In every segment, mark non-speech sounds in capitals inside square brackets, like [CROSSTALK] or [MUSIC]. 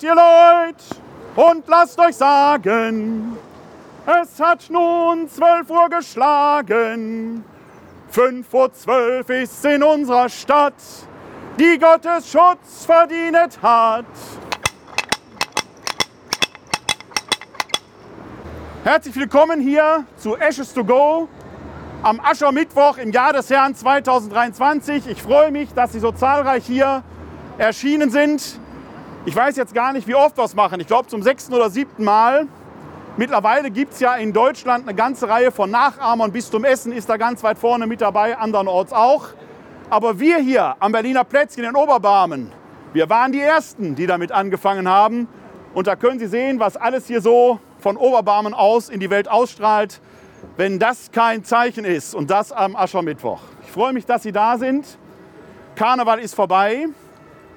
Hört ihr Leute und lasst euch sagen, es hat nun zwölf Uhr geschlagen. Fünf Uhr zwölf ist in unserer Stadt, die Gottes Schutz verdient hat. Herzlich willkommen hier zu Ashes to Go am Aschermittwoch im Jahr des Herrn 2023. Ich freue mich, dass Sie so zahlreich hier erschienen sind. Ich weiß jetzt gar nicht, wie oft wir es machen. Ich glaube zum sechsten oder siebten Mal. Mittlerweile gibt es ja in Deutschland eine ganze Reihe von Nachahmern. Bistum Essen ist da ganz weit vorne mit dabei, andernorts auch. Aber wir hier am Berliner Plätzchen in Oberbarmen, wir waren die Ersten, die damit angefangen haben. Und da können Sie sehen, was alles hier so von Oberbarmen aus in die Welt ausstrahlt, wenn das kein Zeichen ist und das am Aschermittwoch. Ich freue mich, dass Sie da sind. Karneval ist vorbei.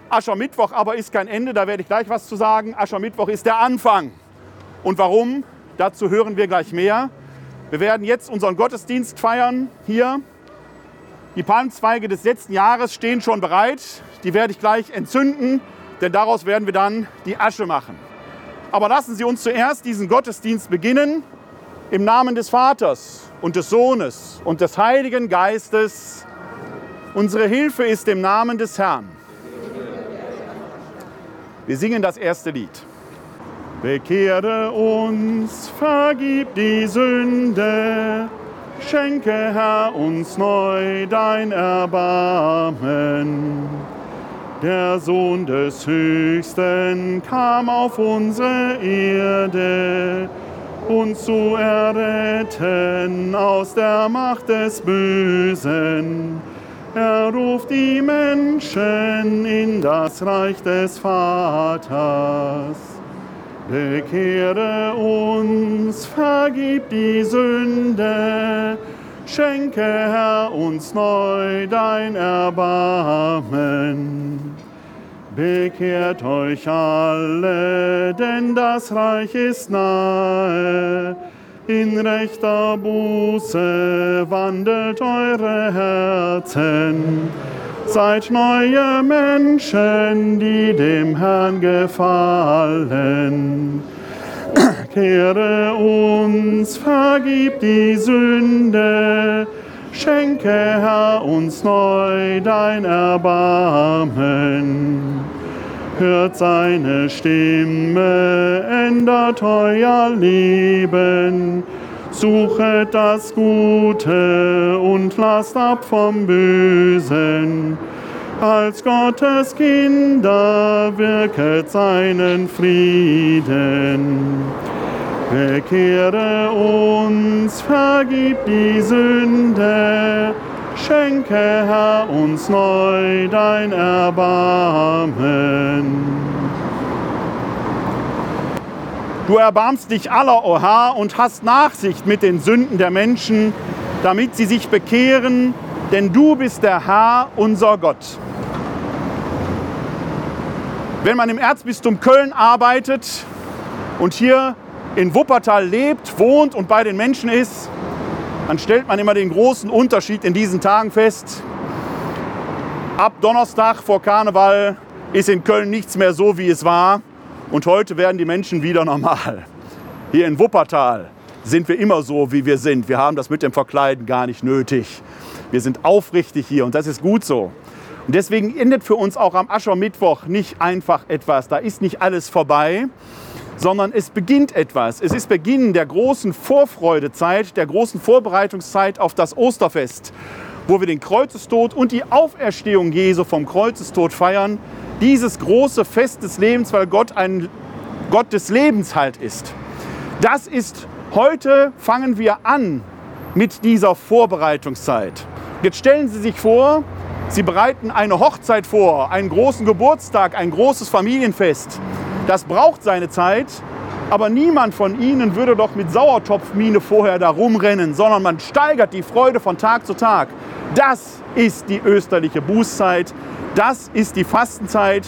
Aschermittwoch aber ist kein Ende, da werde ich gleich was zu sagen. Aschermittwoch ist der Anfang. Und warum? Dazu hören wir gleich mehr. Wir werden jetzt unseren Gottesdienst feiern hier. Die Palmzweige des letzten Jahres stehen schon bereit. Die werde ich gleich entzünden, denn daraus werden wir dann die Asche machen. Aber lassen Sie uns zuerst diesen Gottesdienst beginnen im Namen des Vaters und des Sohnes und des Heiligen Geistes. Unsere Hilfe ist im Namen des Herrn. Wir singen das erste Lied. Bekehre uns, vergib die Sünde, schenke Herr uns neu dein Erbarmen. Der Sohn des Höchsten kam auf unsere Erde, uns zu erretten aus der Macht des Bösen er ruft die Menschen in das Reich des Vaters. Bekehre uns, vergib die Sünde, schenke Herr uns neu dein Erbarmen. Bekehrt euch alle, denn das Reich ist nahe in rechter Buße wandelt eure Herzen. Seid neue Menschen, die dem Herrn gefallen. [CLEARS THROAT] Kehre uns, vergib die Sünde, schenke Herr uns neu dein Erbarmen hört seine Stimme, ändert euer Leben. Suchet das Gute und lasst ab vom Bösen. Als Gottes Kinder wirket seinen Frieden. Bekehre uns, vergib die Sünde, Schenke, Herr, uns neu dein Erbarmen. Du erbarmst dich aller, o Herr, und hast Nachsicht mit den Sünden der Menschen, damit sie sich bekehren, denn du bist der Herr, unser Gott. Wenn man im Erzbistum Köln arbeitet und hier in Wuppertal lebt, wohnt und bei den Menschen ist, dann stellt man immer den großen Unterschied in diesen Tagen fest. Ab Donnerstag vor Karneval ist in Köln nichts mehr so, wie es war. Und heute werden die Menschen wieder normal. Hier in Wuppertal sind wir immer so, wie wir sind. Wir haben das mit dem Verkleiden gar nicht nötig. Wir sind aufrichtig hier und das ist gut so. Und deswegen endet für uns auch am Aschermittwoch nicht einfach etwas. Da ist nicht alles vorbei, sondern es beginnt etwas. Es ist Beginn der großen Vorfreudezeit, der großen Vorbereitungszeit auf das Osterfest, wo wir den Kreuzestod und die Auferstehung Jesu vom Kreuzestod feiern. Dieses große Fest des Lebens, weil Gott ein Gott des Lebens halt ist. Das ist heute fangen wir an mit dieser Vorbereitungszeit. Jetzt stellen Sie sich vor, Sie bereiten eine Hochzeit vor, einen großen Geburtstag, ein großes Familienfest. Das braucht seine Zeit, aber niemand von Ihnen würde doch mit Sauertopfmine vorher da rumrennen, sondern man steigert die Freude von Tag zu Tag. Das ist die österliche Bußzeit, das ist die Fastenzeit.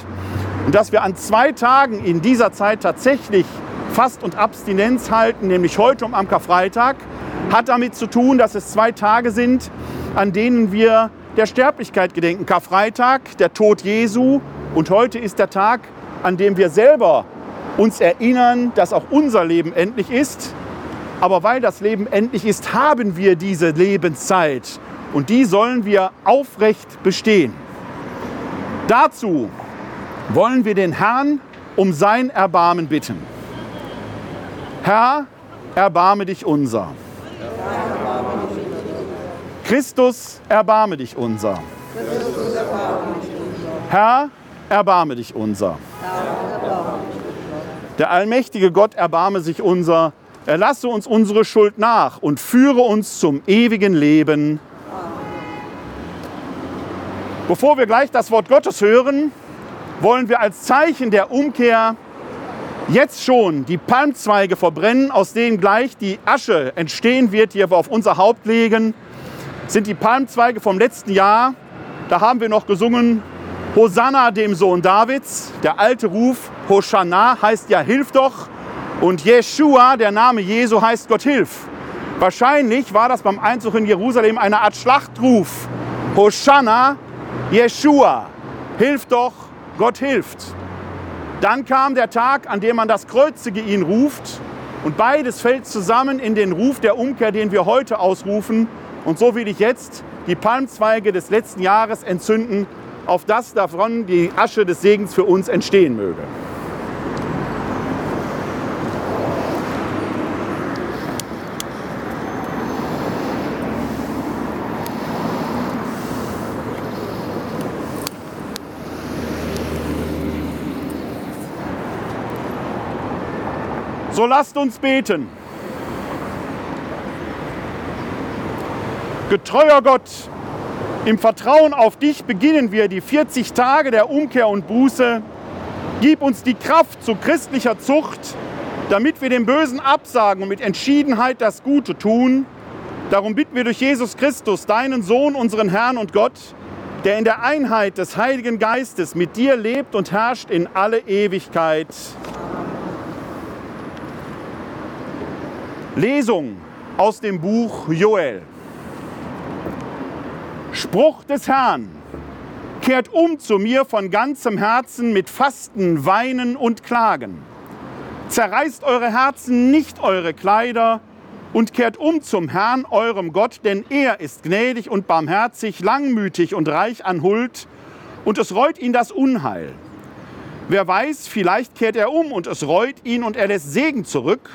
Und dass wir an zwei Tagen in dieser Zeit tatsächlich Fast und Abstinenz halten, nämlich heute um am Karfreitag, hat damit zu tun, dass es zwei Tage sind, an denen wir der Sterblichkeit gedenken. Karfreitag, der Tod Jesu und heute ist der Tag an dem wir selber uns erinnern, dass auch unser Leben endlich ist. Aber weil das Leben endlich ist, haben wir diese Lebenszeit und die sollen wir aufrecht bestehen. Dazu wollen wir den Herrn um sein Erbarmen bitten. Herr, erbarme dich unser. Christus, erbarme dich unser. Herr, erbarme dich unser. Der allmächtige Gott erbarme sich unser. Erlasse uns unsere Schuld nach und führe uns zum ewigen Leben. Bevor wir gleich das Wort Gottes hören, wollen wir als Zeichen der Umkehr jetzt schon die Palmzweige verbrennen, aus denen gleich die Asche entstehen wird, die wir auf unser Haupt legen. Das sind die Palmzweige vom letzten Jahr. Da haben wir noch gesungen, Hosanna dem Sohn Davids. Der alte Ruf Hosanna heißt ja Hilf doch. Und Jeshua, der Name Jesu, heißt Gott hilf. Wahrscheinlich war das beim Einzug in Jerusalem eine Art Schlachtruf. Hosanna, Jeshua, hilf doch, Gott hilft. Dann kam der Tag, an dem man das Kreuzige ihn ruft. Und beides fällt zusammen in den Ruf der Umkehr, den wir heute ausrufen. Und so will ich jetzt die Palmzweige des letzten Jahres entzünden, auf das davon die Asche des Segens für uns entstehen möge. So lasst uns beten. Getreuer Gott, im Vertrauen auf dich beginnen wir die 40 Tage der Umkehr und Buße. Gib uns die Kraft zu christlicher Zucht, damit wir dem Bösen absagen und mit Entschiedenheit das Gute tun. Darum bitten wir durch Jesus Christus, deinen Sohn, unseren Herrn und Gott, der in der Einheit des Heiligen Geistes mit dir lebt und herrscht in alle Ewigkeit. Lesung aus dem Buch Joel. Spruch des Herrn. Kehrt um zu mir von ganzem Herzen mit Fasten, Weinen und Klagen. Zerreißt eure Herzen, nicht eure Kleider, und kehrt um zum Herrn, eurem Gott, denn er ist gnädig und barmherzig, langmütig und reich an Huld, und es reut ihn das Unheil. Wer weiß, vielleicht kehrt er um und es reut ihn und er lässt Segen zurück,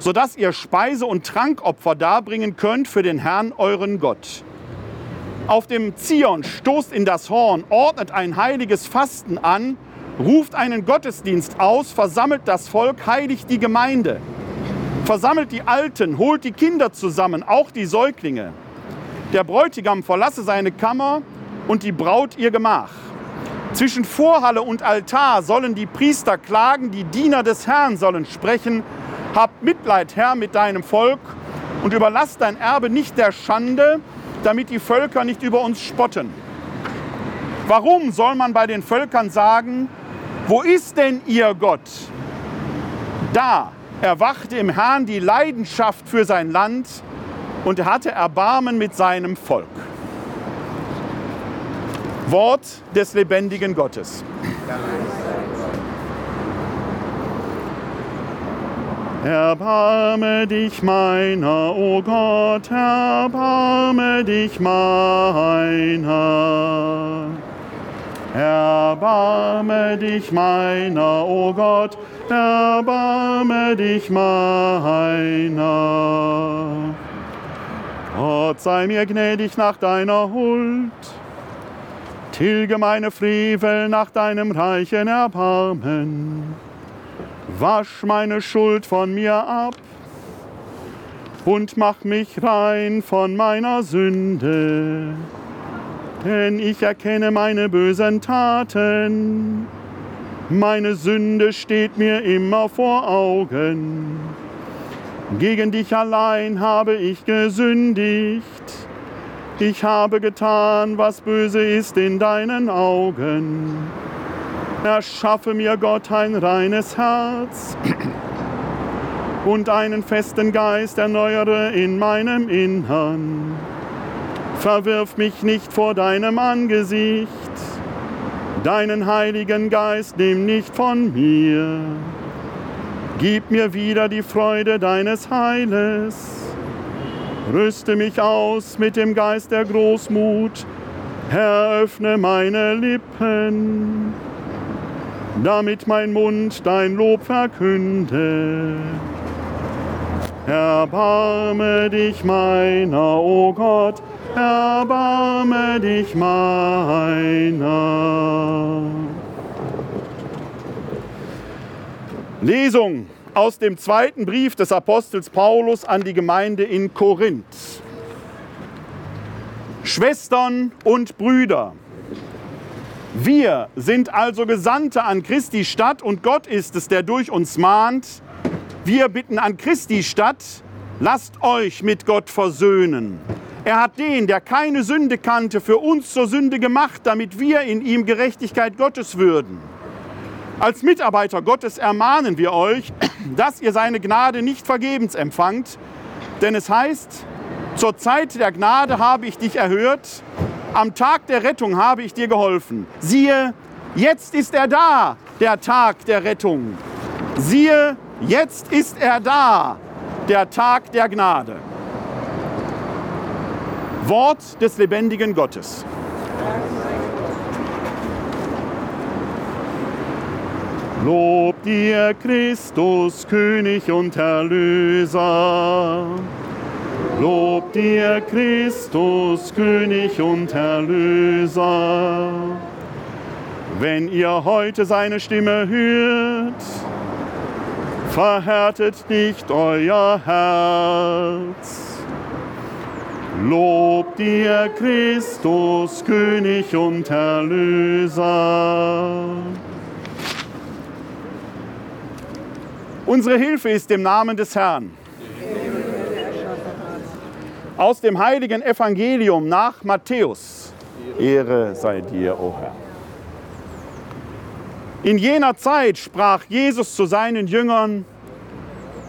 sodass ihr Speise- und Trankopfer darbringen könnt für den Herrn, euren Gott. Auf dem Zion stoßt in das Horn, ordnet ein heiliges Fasten an, ruft einen Gottesdienst aus, versammelt das Volk, heiligt die Gemeinde. Versammelt die Alten, holt die Kinder zusammen, auch die Säuglinge. Der Bräutigam verlasse seine Kammer und die Braut ihr Gemach. Zwischen Vorhalle und Altar sollen die Priester klagen, die Diener des Herrn sollen sprechen, hab Mitleid, Herr, mit deinem Volk und überlass dein Erbe nicht der Schande, damit die Völker nicht über uns spotten. Warum soll man bei den Völkern sagen, wo ist denn ihr Gott? Da erwachte im Herrn die Leidenschaft für sein Land und er hatte Erbarmen mit seinem Volk. Wort des lebendigen Gottes. Erbarme dich meiner, o oh Gott, erbarme dich meiner. Erbarme dich meiner, o oh Gott, erbarme dich meiner. Gott sei mir gnädig nach deiner Huld, tilge meine Frevel nach deinem reichen Erbarmen wasch meine Schuld von mir ab und mach mich rein von meiner Sünde. Denn ich erkenne meine bösen Taten, meine Sünde steht mir immer vor Augen. Gegen dich allein habe ich gesündigt. Ich habe getan, was böse ist in deinen Augen Erschaffe mir Gott ein reines Herz und einen festen Geist erneuere in meinem Innern. Verwirf mich nicht vor deinem Angesicht, Deinen Heiligen Geist nimm nicht von mir. Gib mir wieder die Freude deines Heiles. Rüste mich aus mit dem Geist der Großmut. Herr, öffne meine Lippen, damit mein Mund dein Lob verkünde. Erbarme dich meiner, o oh Gott, erbarme dich meiner. Lesung aus dem zweiten Brief des Apostels Paulus an die Gemeinde in Korinth. Schwestern und Brüder, wir sind also Gesandte an Christi Stadt und Gott ist es, der durch uns mahnt. Wir bitten an Christi Stadt, lasst euch mit Gott versöhnen. Er hat den, der keine Sünde kannte, für uns zur Sünde gemacht, damit wir in ihm Gerechtigkeit Gottes würden. Als Mitarbeiter Gottes ermahnen wir euch, dass ihr seine Gnade nicht vergebens empfangt, denn es heißt, zur Zeit der Gnade habe ich dich erhört, am Tag der Rettung habe ich dir geholfen. Siehe, jetzt ist er da, der Tag der Rettung. Siehe, jetzt ist er da, der Tag der Gnade. Wort des lebendigen Gottes. Lob dir, Christus, König und Erlöser. Lob dir, Christus, König und Erlöser. Wenn ihr heute seine Stimme hört, verhärtet nicht euer Herz. Lob dir, Christus, König und Erlöser. Unsere Hilfe ist im Namen des Herrn. Aus dem heiligen Evangelium nach Matthäus. Ehre sei dir, o oh Herr. In jener Zeit sprach Jesus zu seinen Jüngern,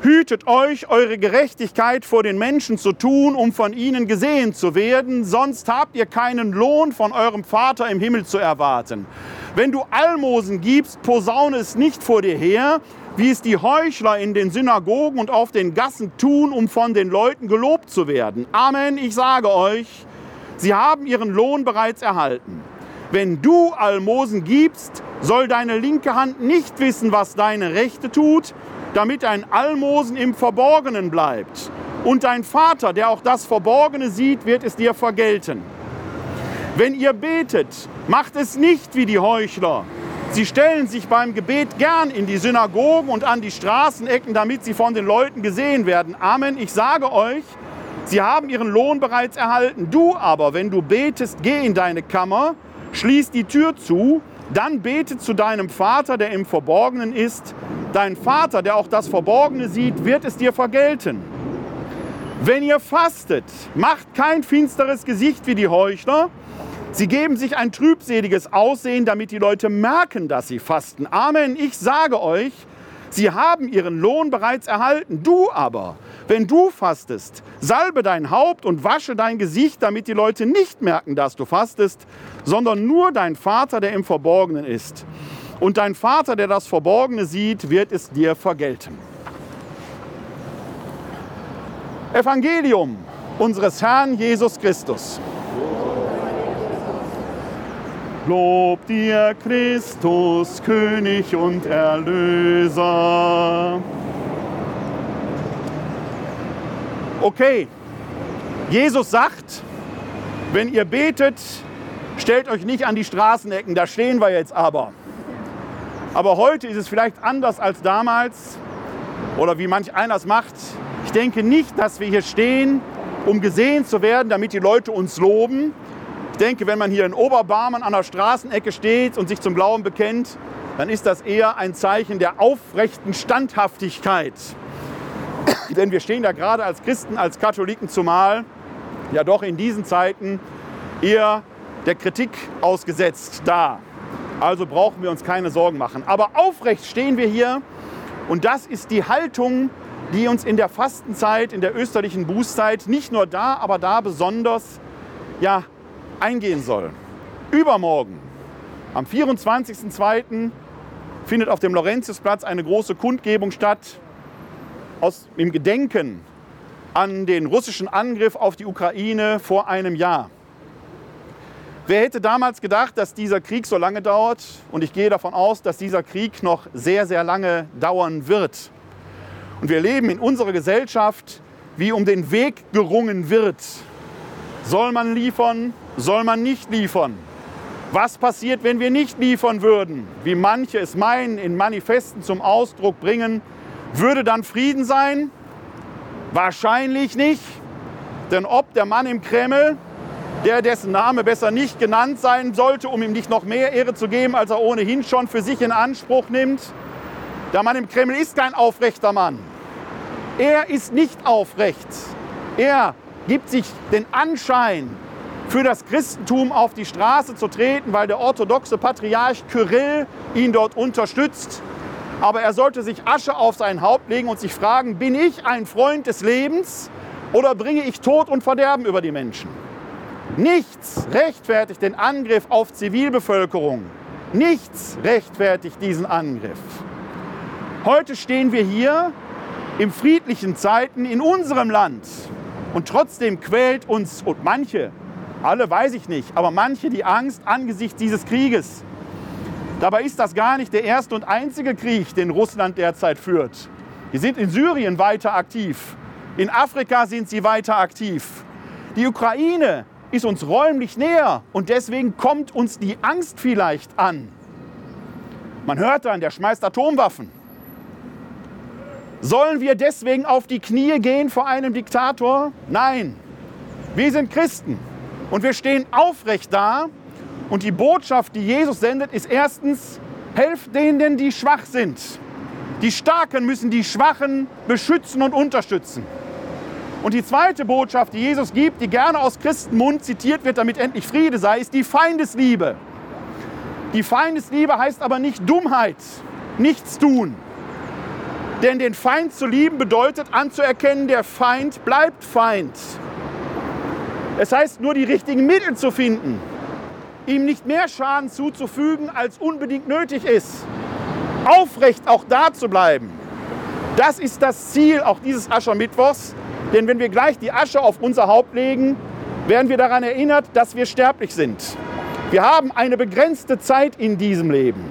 Hütet euch, eure Gerechtigkeit vor den Menschen zu tun, um von ihnen gesehen zu werden, sonst habt ihr keinen Lohn von eurem Vater im Himmel zu erwarten. Wenn du Almosen gibst, posaune es nicht vor dir her, wie es die Heuchler in den Synagogen und auf den Gassen tun, um von den Leuten gelobt zu werden. Amen, ich sage euch, sie haben ihren Lohn bereits erhalten. Wenn du Almosen gibst, soll deine linke Hand nicht wissen, was deine rechte tut, damit dein Almosen im Verborgenen bleibt. Und dein Vater, der auch das Verborgene sieht, wird es dir vergelten. Wenn ihr betet, macht es nicht wie die Heuchler. Sie stellen sich beim Gebet gern in die Synagogen und an die Straßenecken, damit sie von den Leuten gesehen werden. Amen. Ich sage euch, sie haben ihren Lohn bereits erhalten. Du aber, wenn du betest, geh in deine Kammer, schließ die Tür zu, dann bete zu deinem Vater, der im Verborgenen ist Dein Vater, der auch das Verborgene sieht, wird es dir vergelten. Wenn ihr fastet, macht kein finsteres Gesicht wie die Heuchler. Sie geben sich ein trübseliges Aussehen, damit die Leute merken, dass sie fasten. Amen. Ich sage euch, sie haben ihren Lohn bereits erhalten. Du aber, wenn du fastest, salbe dein Haupt und wasche dein Gesicht, damit die Leute nicht merken, dass du fastest, sondern nur dein Vater, der im Verborgenen ist. Und dein Vater, der das Verborgene sieht, wird es dir vergelten. Evangelium unseres Herrn Jesus Christus. Lob dir, Christus, König und Erlöser. Okay, Jesus sagt, wenn ihr betet, stellt euch nicht an die Straßenecken, da stehen wir jetzt aber. Aber heute ist es vielleicht anders als damals oder wie manch einer es macht. Ich denke nicht, dass wir hier stehen, um gesehen zu werden, damit die Leute uns loben. Ich denke, wenn man hier in Oberbarmen an der Straßenecke steht und sich zum Glauben bekennt, dann ist das eher ein Zeichen der aufrechten Standhaftigkeit. [COUGHS] Denn wir stehen da gerade als Christen, als Katholiken zumal, ja doch in diesen Zeiten eher der Kritik ausgesetzt da. Also brauchen wir uns keine Sorgen machen. Aber aufrecht stehen wir hier und das ist die Haltung, die uns in der Fastenzeit, in der österlichen Bußzeit nicht nur da, aber da besonders ja, eingehen soll. Übermorgen Am 24.02. findet auf dem Laurentiusplatz eine große Kundgebung statt aus, im Gedenken an den russischen Angriff auf die Ukraine vor einem Jahr. Wer hätte damals gedacht, dass dieser Krieg so lange dauert? Und ich gehe davon aus, dass dieser Krieg noch sehr, sehr lange dauern wird. Und wir leben in unserer Gesellschaft, wie um den Weg gerungen wird. Soll man liefern? Soll man nicht liefern? Was passiert, wenn wir nicht liefern würden? Wie manche es meinen, in Manifesten zum Ausdruck bringen, würde dann Frieden sein? Wahrscheinlich nicht. Denn ob der Mann im Kreml, der dessen Name besser nicht genannt sein sollte, um ihm nicht noch mehr Ehre zu geben, als er ohnehin schon für sich in Anspruch nimmt, der Mann im Kreml ist kein aufrechter Mann. Er ist nicht aufrecht. Er gibt sich den Anschein, für das Christentum auf die Straße zu treten, weil der orthodoxe Patriarch Kyrill ihn dort unterstützt. Aber er sollte sich Asche auf sein Haupt legen und sich fragen, bin ich ein Freund des Lebens oder bringe ich Tod und Verderben über die Menschen? Nichts rechtfertigt den Angriff auf Zivilbevölkerung. Nichts rechtfertigt diesen Angriff. Heute stehen wir hier in friedlichen Zeiten in unserem Land und trotzdem quält uns und manche alle weiß ich nicht, aber manche die Angst angesichts dieses Krieges. Dabei ist das gar nicht der erste und einzige Krieg, den Russland derzeit führt. Die sind in Syrien weiter aktiv. In Afrika sind sie weiter aktiv. Die Ukraine ist uns räumlich näher und deswegen kommt uns die Angst vielleicht an. Man hört dann, der schmeißt Atomwaffen. Sollen wir deswegen auf die Knie gehen vor einem Diktator? Nein. Wir sind Christen. Und wir stehen aufrecht da. Und die Botschaft, die Jesus sendet, ist erstens, helft denen, die schwach sind. Die Starken müssen die Schwachen beschützen und unterstützen. Und die zweite Botschaft, die Jesus gibt, die gerne aus Christenmund zitiert wird, damit endlich Friede sei, ist die Feindesliebe. Die Feindesliebe heißt aber nicht Dummheit, nichts tun. Denn den Feind zu lieben bedeutet anzuerkennen, der Feind bleibt Feind. Es heißt nur, die richtigen Mittel zu finden, ihm nicht mehr Schaden zuzufügen, als unbedingt nötig ist. Aufrecht auch da zu bleiben. Das ist das Ziel auch dieses Aschermittwochs. Denn wenn wir gleich die Asche auf unser Haupt legen, werden wir daran erinnert, dass wir sterblich sind. Wir haben eine begrenzte Zeit in diesem Leben.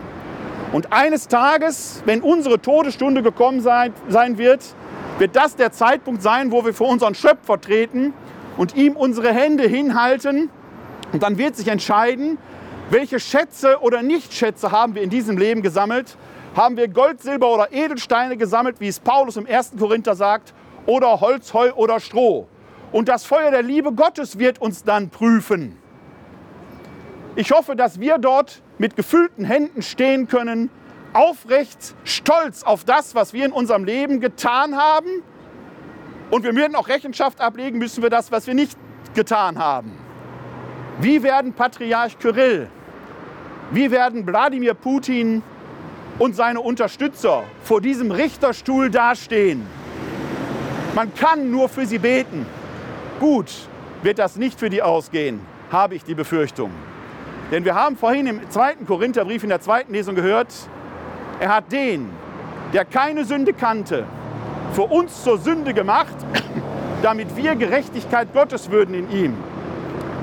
Und eines Tages, wenn unsere Todesstunde gekommen sein, sein wird, wird das der Zeitpunkt sein, wo wir vor unseren Schöpfer treten und ihm unsere Hände hinhalten. Und dann wird sich entscheiden, welche Schätze oder Nichtschätze haben wir in diesem Leben gesammelt. Haben wir Gold, Silber oder Edelsteine gesammelt, wie es Paulus im 1. Korinther sagt, oder Holz, Heu oder Stroh. Und das Feuer der Liebe Gottes wird uns dann prüfen. Ich hoffe, dass wir dort mit gefüllten Händen stehen können, aufrecht, stolz auf das, was wir in unserem Leben getan haben und wir werden auch Rechenschaft ablegen müssen für das, was wir nicht getan haben. Wie werden Patriarch Kyrill, wie werden Wladimir Putin und seine Unterstützer vor diesem Richterstuhl dastehen? Man kann nur für sie beten. Gut wird das nicht für die ausgehen, habe ich die Befürchtung. Denn wir haben vorhin im zweiten Korintherbrief in der zweiten Lesung gehört, er hat den, der keine Sünde kannte, für uns zur Sünde gemacht, damit wir Gerechtigkeit Gottes würden in ihm.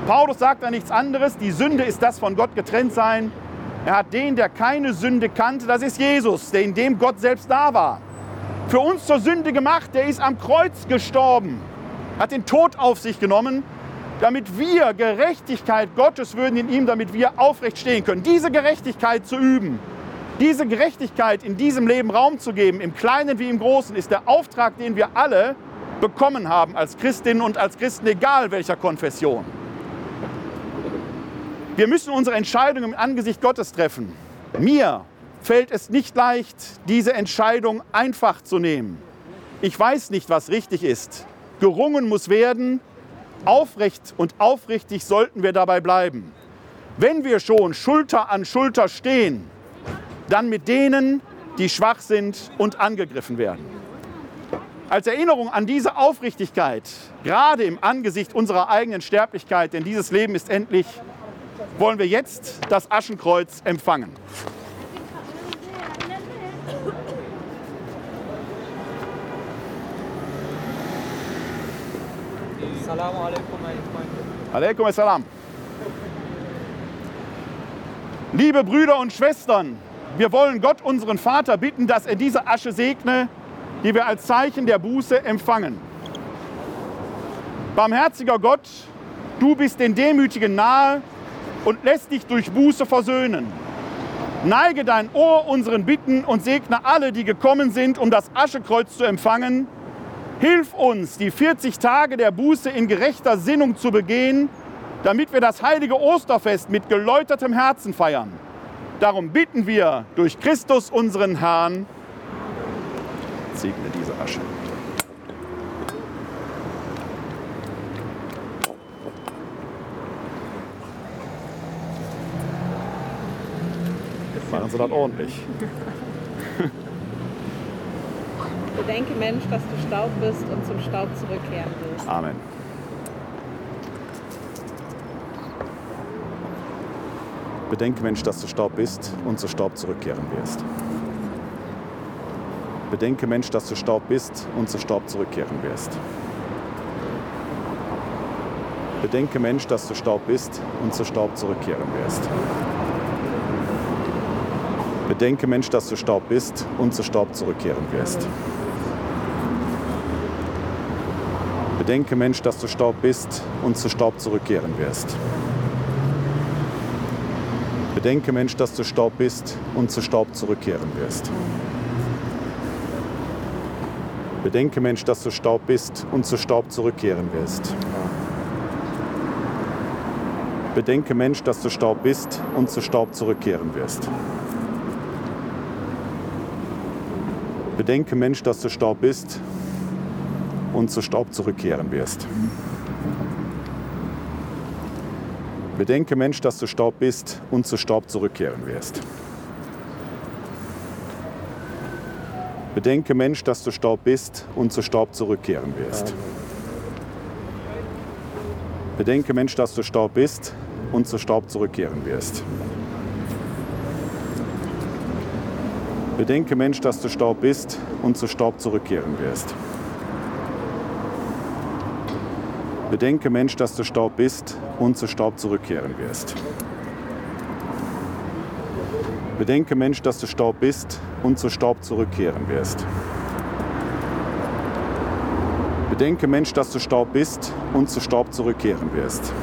Paulus sagt da nichts anderes, die Sünde ist das von Gott getrennt sein. Er hat den, der keine Sünde kannte, das ist Jesus, der in dem Gott selbst da war. Für uns zur Sünde gemacht, der ist am Kreuz gestorben, hat den Tod auf sich genommen, damit wir Gerechtigkeit Gottes würden in ihm, damit wir aufrecht stehen können. Diese Gerechtigkeit zu üben, diese Gerechtigkeit in diesem Leben Raum zu geben, im Kleinen wie im Großen, ist der Auftrag, den wir alle bekommen haben als Christinnen und als Christen, egal welcher Konfession. Wir müssen unsere Entscheidungen im Angesicht Gottes treffen. Mir fällt es nicht leicht, diese Entscheidung einfach zu nehmen. Ich weiß nicht, was richtig ist. Gerungen muss werden. Aufrecht und aufrichtig sollten wir dabei bleiben. Wenn wir schon Schulter an Schulter stehen, dann mit denen, die schwach sind und angegriffen werden. Als Erinnerung an diese Aufrichtigkeit, gerade im Angesicht unserer eigenen Sterblichkeit, denn dieses Leben ist endlich, wollen wir jetzt das Aschenkreuz empfangen. Assalamu alaikum, meine Freunde. Alaikum assalam. Liebe Brüder und Schwestern, wir wollen Gott, unseren Vater, bitten, dass er diese Asche segne, die wir als Zeichen der Buße empfangen. Barmherziger Gott, du bist den Demütigen nahe und lässt dich durch Buße versöhnen. Neige dein Ohr unseren Bitten und segne alle, die gekommen sind, um das Aschekreuz zu empfangen. Hilf uns, die 40 Tage der Buße in gerechter Sinnung zu begehen, damit wir das heilige Osterfest mit geläutertem Herzen feiern. Darum bitten wir durch Christus unseren Herrn, segne diese Asche. Machen Sie das ordentlich. Bedenke, Mensch, dass du Staub bist und zum Staub zurückkehren wirst. Amen. Bedenke, Mensch, dass du Staub bist und zu Staub zurückkehren wirst. Bedenke, Mensch, dass du Staub bist und zu Staub zurückkehren wirst. Bedenke, Mensch, dass du Staub bist und zu Staub zurückkehren wirst. Bedenke, Mensch, dass du Staub bist und zu Staub zurückkehren wirst. Bedenke, Mensch, dass du Staub bist und zu Staub zurückkehren wirst. Bedenke, Mensch, dass du Staub bist und zu Staub zurückkehren wirst. Bedenke, Mensch, dass du Staub bist und zu Staub zurückkehren wirst. Bedenke, Mensch, dass du Staub bist und zu Staub zurückkehren wirst. Bedenke, Mensch, dass du Staub bist und zu Staub zurückkehren wirst. Bedenke, Mensch, dass du Staub bist und zu Staub zurückkehren wirst. Bedenke, Mensch, dass du Staub bist und zu Staub zurückkehren wirst. Bedenke, Mensch, dass du Staub bist und zu Staub zurückkehren wirst. Bedenke, Mensch, dass du Staub bist und zu Staub zurückkehren wirst. Bedenke, Mensch, dass du Staub bist und zu Staub zurückkehren wirst. Bedenke, Mensch, dass du Staub bist und zu Staub zurückkehren wirst. Bedenke, Mensch, dass du Staub bist und zu Staub zurückkehren wirst.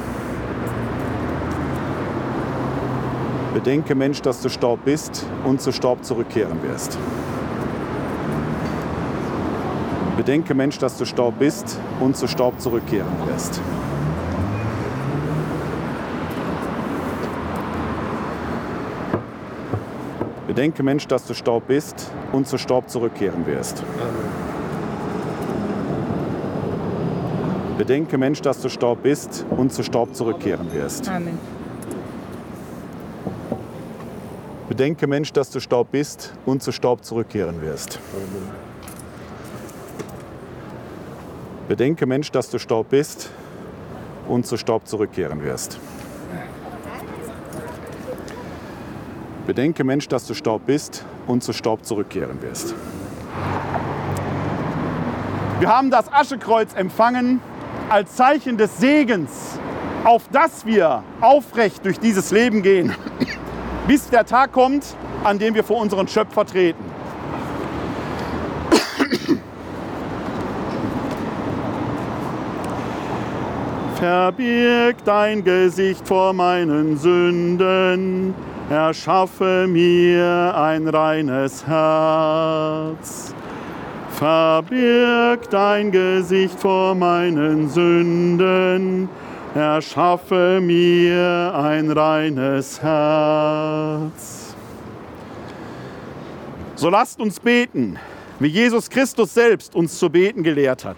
Bedenke, Mensch, dass du Staub bist und zu Staub zurückkehren wirst. Bedenke, Mensch, dass du Staub bist und zu Staub zurückkehren wirst. Bedenke, Mensch, dass du Staub bist und zu Staub zurückkehren wirst. Bedenke, Mensch, dass du Staub bist und zu Staub zurückkehren wirst. Amen. Bedenke, Mensch, dass du Staub bist und zu Staub zurückkehren wirst. Bedenke, Mensch, dass du Staub bist und zu Staub zurückkehren wirst. Bedenke, Mensch, dass du Staub bist und zu Staub zurückkehren wirst. Wir haben das Aschekreuz empfangen als Zeichen des Segens, auf das wir aufrecht durch dieses Leben gehen, bis der Tag kommt, an dem wir vor unseren Schöpfer treten. Verbirg dein Gesicht vor meinen Sünden, erschaffe mir ein reines Herz. Verbirg dein Gesicht vor meinen Sünden, erschaffe mir ein reines Herz. So lasst uns beten, wie Jesus Christus selbst uns zu beten gelehrt hat.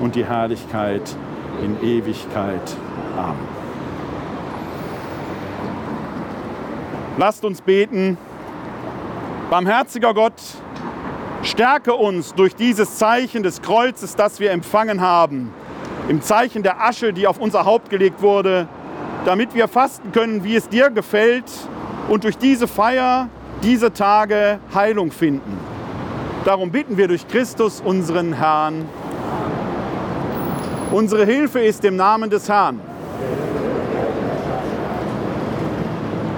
und die Herrlichkeit in Ewigkeit. Amen. Lasst uns beten. Barmherziger Gott, stärke uns durch dieses Zeichen des Kreuzes, das wir empfangen haben im Zeichen der Asche, die auf unser Haupt gelegt wurde, damit wir fasten können, wie es dir gefällt und durch diese Feier, diese Tage Heilung finden. Darum bitten wir durch Christus, unseren Herrn. Unsere Hilfe ist im Namen des Herrn.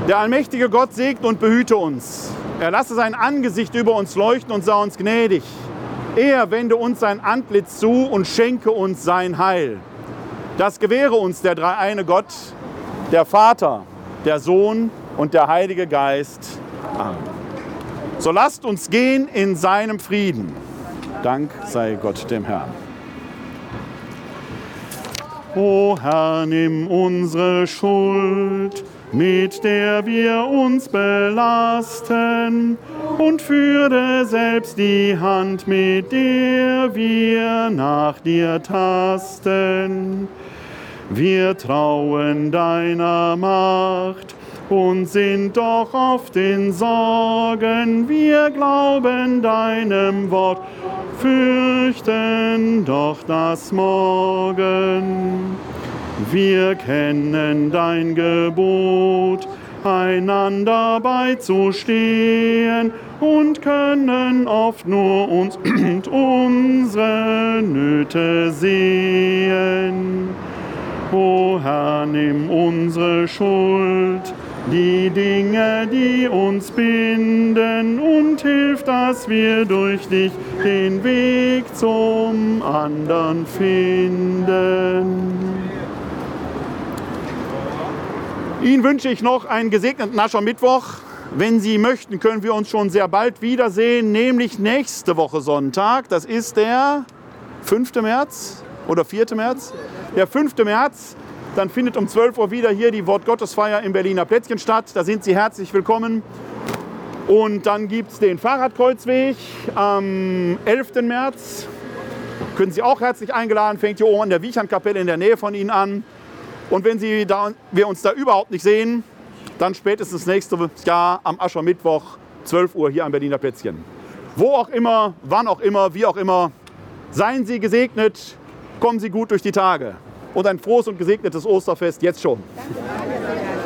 Der allmächtige Gott segne und behüte uns. Er lasse sein Angesicht über uns leuchten und sei uns gnädig. Er wende uns sein Antlitz zu und schenke uns sein Heil. Das gewähre uns der dreieine Gott, der Vater, der Sohn und der Heilige Geist. Amen. So lasst uns gehen in seinem Frieden. Dank sei Gott dem Herrn. O Herr, nimm unsere Schuld mit der wir uns belasten, und führe selbst die Hand, mit der wir nach dir tasten. Wir trauen deiner Macht und sind doch oft in Sorgen. Wir glauben deinem Wort, fürchten doch das Morgen. Wir kennen dein Gebot, einander beizustehen und können oft nur uns [CLEARS THROAT] und unsere Nöte sehen. O Herr, nimm unsere Schuld, die Dinge, die uns binden und hilf, dass wir durch dich den Weg zum anderen finden. Ihnen wünsche ich noch einen gesegneten Aschermittwoch. Wenn Sie möchten, können wir uns schon sehr bald wiedersehen, nämlich nächste Woche Sonntag. Das ist der 5. März oder 4. März? Der 5. März. Dann findet um 12 Uhr wieder hier die Wortgottesfeier im Berliner Plätzchen statt. Da sind Sie herzlich willkommen. Und dann gibt es den Fahrradkreuzweg am 11. März. Können Sie auch herzlich eingeladen. Fängt hier oben an der Wiechern-Kapelle in der Nähe von Ihnen an. Und wenn Sie da, wir uns da überhaupt nicht sehen, dann spätestens nächstes Jahr am Aschermittwoch, 12 Uhr hier am Berliner Plätzchen. Wo auch immer, wann auch immer, wie auch immer, seien Sie gesegnet, kommen Sie gut durch die Tage und ein frohes und gesegnetes Osterfest jetzt schon. Danke.